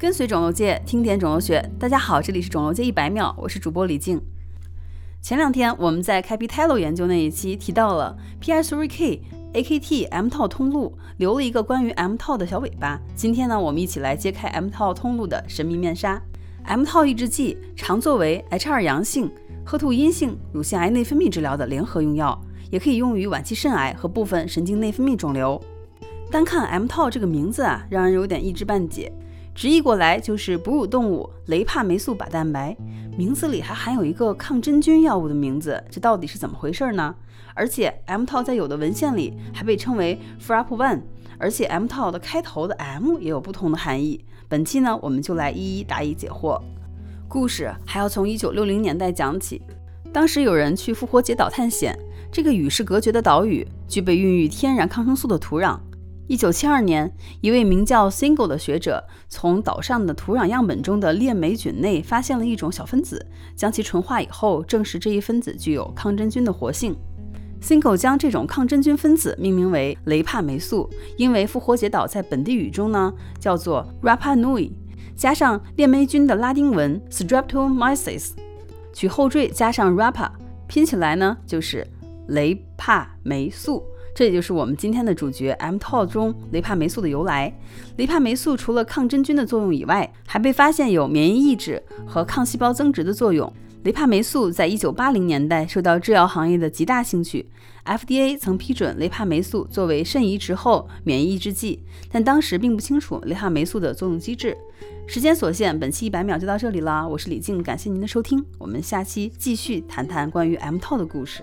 跟随肿瘤界，听点肿瘤学。大家好，这里是肿瘤界一百秒，我是主播李静。前两天我们在 Capitello 研究那一期提到了 P S 3 K A K T、mTOR 通路，留了一个关于 mTOR 的小尾巴。今天呢，我们一起来揭开 mTOR 通路的神秘面纱。mTOR 抑制剂常作为 H2 阳性、HER 阴性乳腺癌内分泌治疗的联合用药，也可以用于晚期肾癌和部分神经内分泌肿瘤。单看 mTOR 这个名字啊，让人有点一知半解。直译过来就是哺乳动物雷帕霉素靶蛋白，名字里还含有一个抗真菌药物的名字，这到底是怎么回事呢？而且 M 套在有的文献里还被称为 Frap One，而且 M 套的开头的 M 也有不同的含义。本期呢，我们就来一一答疑解惑。故事还要从1960年代讲起，当时有人去复活节岛探险，这个与世隔绝的岛屿具备孕育天然抗生素的土壤。一九七二年，一位名叫 Single 的学者从岛上的土壤样本中的链霉菌内发现了一种小分子，将其纯化以后，证实这一分子具有抗真菌的活性。Single 将这种抗真菌分子命名为雷帕霉素，因为复活节岛在本地语中呢叫做 Rapa Nui，加上链霉菌的拉丁文 Streptomyces，取后缀加上 Rapa，拼起来呢就是雷帕霉素。这也就是我们今天的主角 mTOR 中雷帕霉素的由来。雷帕霉素除了抗真菌的作用以外，还被发现有免疫抑制和抗细胞增殖的作用。雷帕霉素在一九八零年代受到制药行业的极大兴趣，FDA 曾批准雷帕霉素作为肾移植后免疫抑制剂，但当时并不清楚雷帕霉素的作用机制。时间所限，本期一百秒就到这里了。我是李静，感谢您的收听，我们下期继续谈谈关于 M 袖的故事。